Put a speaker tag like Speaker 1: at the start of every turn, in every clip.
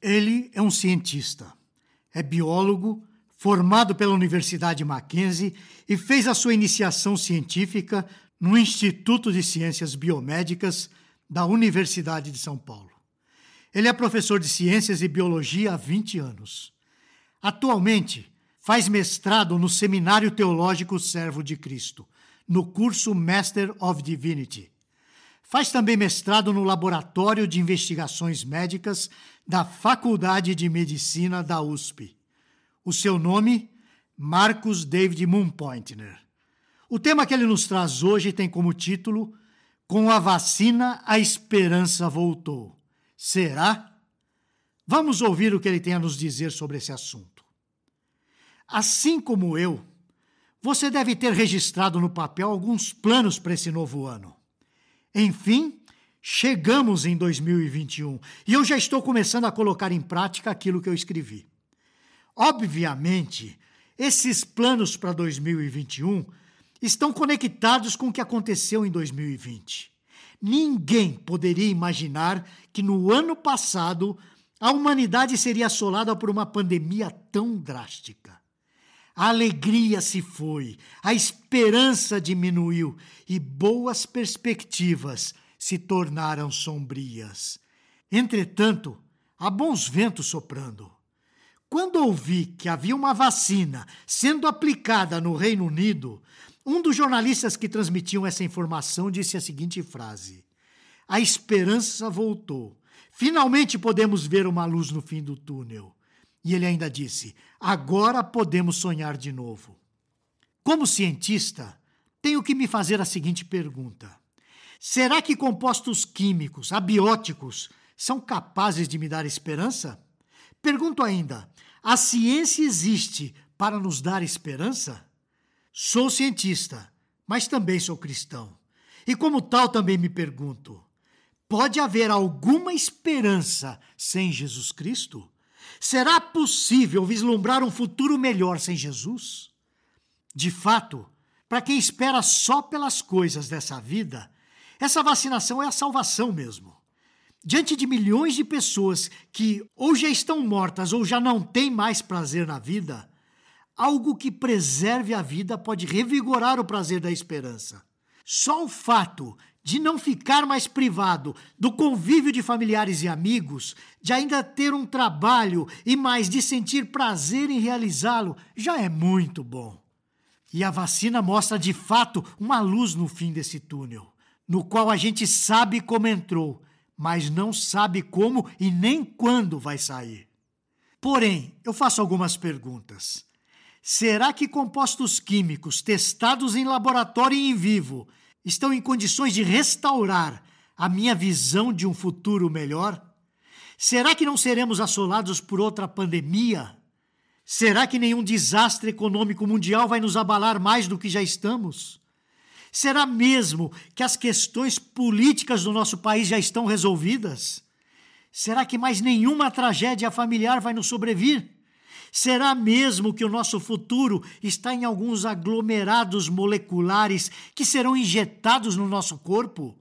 Speaker 1: Ele é um cientista, é biólogo, formado pela Universidade Mackenzie e fez a sua iniciação científica no Instituto de Ciências Biomédicas da Universidade de São Paulo. Ele é professor de Ciências e Biologia há 20 anos. Atualmente, faz mestrado no Seminário Teológico Servo de Cristo, no curso Master of Divinity. Faz também mestrado no Laboratório de Investigações Médicas da Faculdade de Medicina da USP. O seu nome, Marcos David Moonpointner. O tema que ele nos traz hoje tem como título Com a vacina, a esperança voltou. Será? Vamos ouvir o que ele tem a nos dizer sobre esse assunto. Assim como eu, você deve ter registrado no papel alguns planos para esse novo ano. Enfim, chegamos em 2021 e eu já estou começando a colocar em prática aquilo que eu escrevi. Obviamente, esses planos para 2021 estão conectados com o que aconteceu em 2020. Ninguém poderia imaginar que no ano passado a humanidade seria assolada por uma pandemia tão drástica. A alegria se foi, a esperança diminuiu e boas perspectivas se tornaram sombrias. Entretanto, há bons ventos soprando. Quando ouvi que havia uma vacina sendo aplicada no Reino Unido, um dos jornalistas que transmitiam essa informação disse a seguinte frase: A esperança voltou. Finalmente podemos ver uma luz no fim do túnel. E ele ainda disse: agora podemos sonhar de novo. Como cientista, tenho que me fazer a seguinte pergunta: será que compostos químicos, abióticos, são capazes de me dar esperança? Pergunto ainda: a ciência existe para nos dar esperança? Sou cientista, mas também sou cristão. E como tal também me pergunto: pode haver alguma esperança sem Jesus Cristo? Será possível vislumbrar um futuro melhor sem Jesus? De fato, para quem espera só pelas coisas dessa vida, essa vacinação é a salvação mesmo. Diante de milhões de pessoas que ou já estão mortas ou já não têm mais prazer na vida, algo que preserve a vida pode revigorar o prazer da esperança. Só o fato de não ficar mais privado do convívio de familiares e amigos, de ainda ter um trabalho e mais de sentir prazer em realizá-lo, já é muito bom. E a vacina mostra de fato uma luz no fim desse túnel, no qual a gente sabe como entrou, mas não sabe como e nem quando vai sair. Porém, eu faço algumas perguntas. Será que compostos químicos testados em laboratório e em vivo estão em condições de restaurar a minha visão de um futuro melhor? Será que não seremos assolados por outra pandemia? Será que nenhum desastre econômico mundial vai nos abalar mais do que já estamos? Será mesmo que as questões políticas do nosso país já estão resolvidas? Será que mais nenhuma tragédia familiar vai nos sobrevir? Será mesmo que o nosso futuro está em alguns aglomerados moleculares que serão injetados no nosso corpo?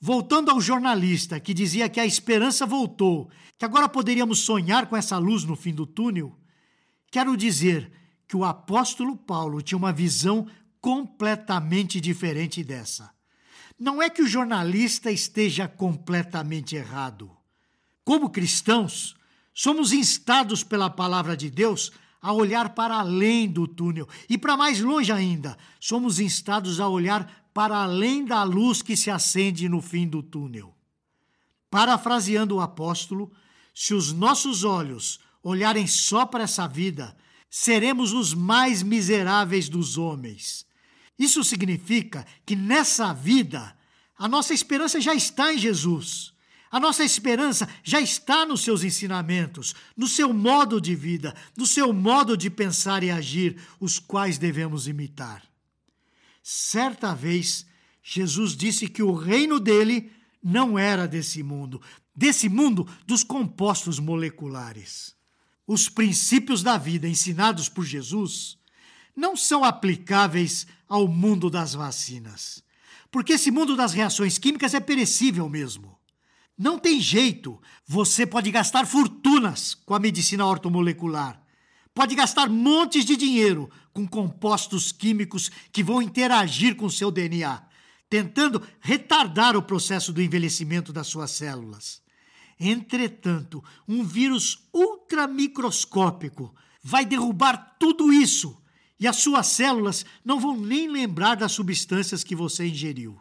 Speaker 1: Voltando ao jornalista que dizia que a esperança voltou, que agora poderíamos sonhar com essa luz no fim do túnel, quero dizer que o apóstolo Paulo tinha uma visão completamente diferente dessa. Não é que o jornalista esteja completamente errado. Como cristãos, Somos instados pela palavra de Deus a olhar para além do túnel e para mais longe ainda. Somos instados a olhar para além da luz que se acende no fim do túnel. Parafraseando o apóstolo, se os nossos olhos olharem só para essa vida, seremos os mais miseráveis dos homens. Isso significa que nessa vida a nossa esperança já está em Jesus. A nossa esperança já está nos seus ensinamentos, no seu modo de vida, no seu modo de pensar e agir, os quais devemos imitar. Certa vez, Jesus disse que o reino dele não era desse mundo, desse mundo dos compostos moleculares. Os princípios da vida ensinados por Jesus não são aplicáveis ao mundo das vacinas, porque esse mundo das reações químicas é perecível mesmo. Não tem jeito. Você pode gastar fortunas com a medicina ortomolecular. Pode gastar montes de dinheiro com compostos químicos que vão interagir com seu DNA, tentando retardar o processo do envelhecimento das suas células. Entretanto, um vírus ultramicroscópico vai derrubar tudo isso e as suas células não vão nem lembrar das substâncias que você ingeriu.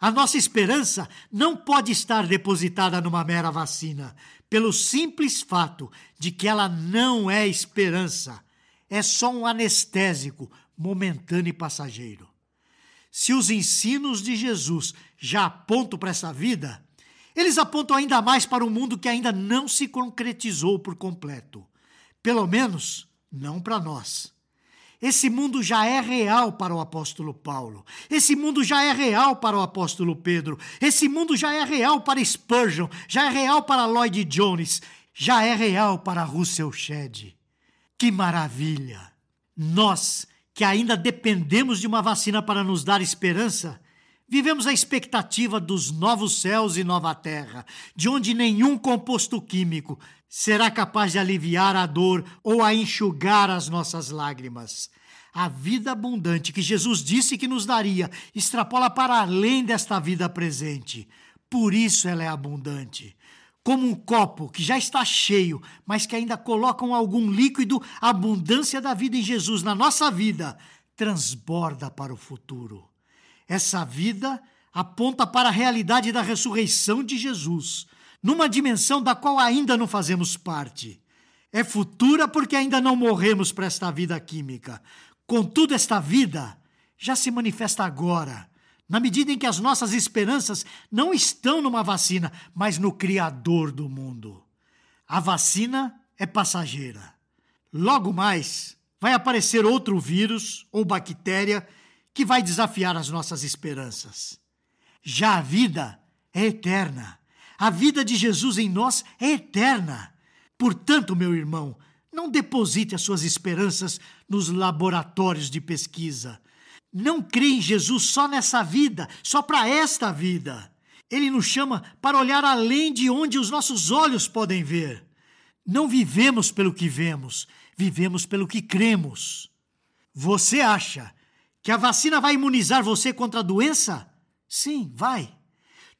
Speaker 1: A nossa esperança não pode estar depositada numa mera vacina, pelo simples fato de que ela não é esperança, é só um anestésico momentâneo e passageiro. Se os ensinos de Jesus já apontam para essa vida, eles apontam ainda mais para um mundo que ainda não se concretizou por completo. Pelo menos, não para nós. Esse mundo já é real para o apóstolo Paulo. Esse mundo já é real para o apóstolo Pedro. Esse mundo já é real para Spurgeon. Já é real para Lloyd Jones. Já é real para Russell Shedd. Que maravilha! Nós, que ainda dependemos de uma vacina para nos dar esperança, vivemos a expectativa dos novos céus e nova terra, de onde nenhum composto químico será capaz de aliviar a dor ou a enxugar as nossas lágrimas. A vida abundante que Jesus disse que nos daria extrapola para além desta vida presente. Por isso ela é abundante. Como um copo que já está cheio, mas que ainda colocam algum líquido, a abundância da vida em Jesus na nossa vida transborda para o futuro. Essa vida aponta para a realidade da ressurreição de Jesus numa dimensão da qual ainda não fazemos parte. É futura porque ainda não morremos para esta vida química. Contudo, esta vida já se manifesta agora, na medida em que as nossas esperanças não estão numa vacina, mas no Criador do mundo. A vacina é passageira. Logo mais, vai aparecer outro vírus ou bactéria que vai desafiar as nossas esperanças. Já a vida é eterna a vida de Jesus em nós é eterna. Portanto, meu irmão, não deposite as suas esperanças nos laboratórios de pesquisa. Não crê em Jesus só nessa vida, só para esta vida. Ele nos chama para olhar além de onde os nossos olhos podem ver. Não vivemos pelo que vemos, vivemos pelo que cremos. Você acha que a vacina vai imunizar você contra a doença? Sim, vai.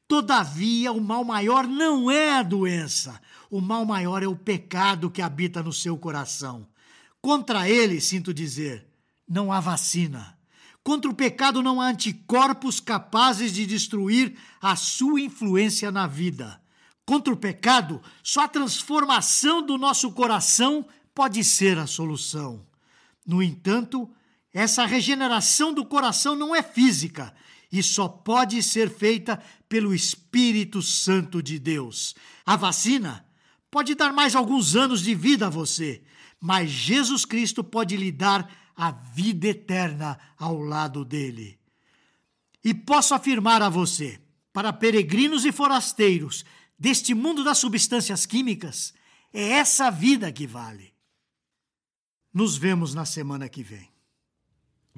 Speaker 1: Todavia, o mal maior não é a doença. O mal maior é o pecado que habita no seu coração. Contra ele, sinto dizer, não há vacina. Contra o pecado não há anticorpos capazes de destruir a sua influência na vida. Contra o pecado, só a transformação do nosso coração pode ser a solução. No entanto, essa regeneração do coração não é física, e só pode ser feita pelo Espírito Santo de Deus. A vacina pode dar mais alguns anos de vida a você, mas Jesus Cristo pode lhe dar a vida eterna ao lado dele. E posso afirmar a você, para peregrinos e forasteiros deste mundo das substâncias químicas, é essa vida que vale. Nos vemos na semana que vem.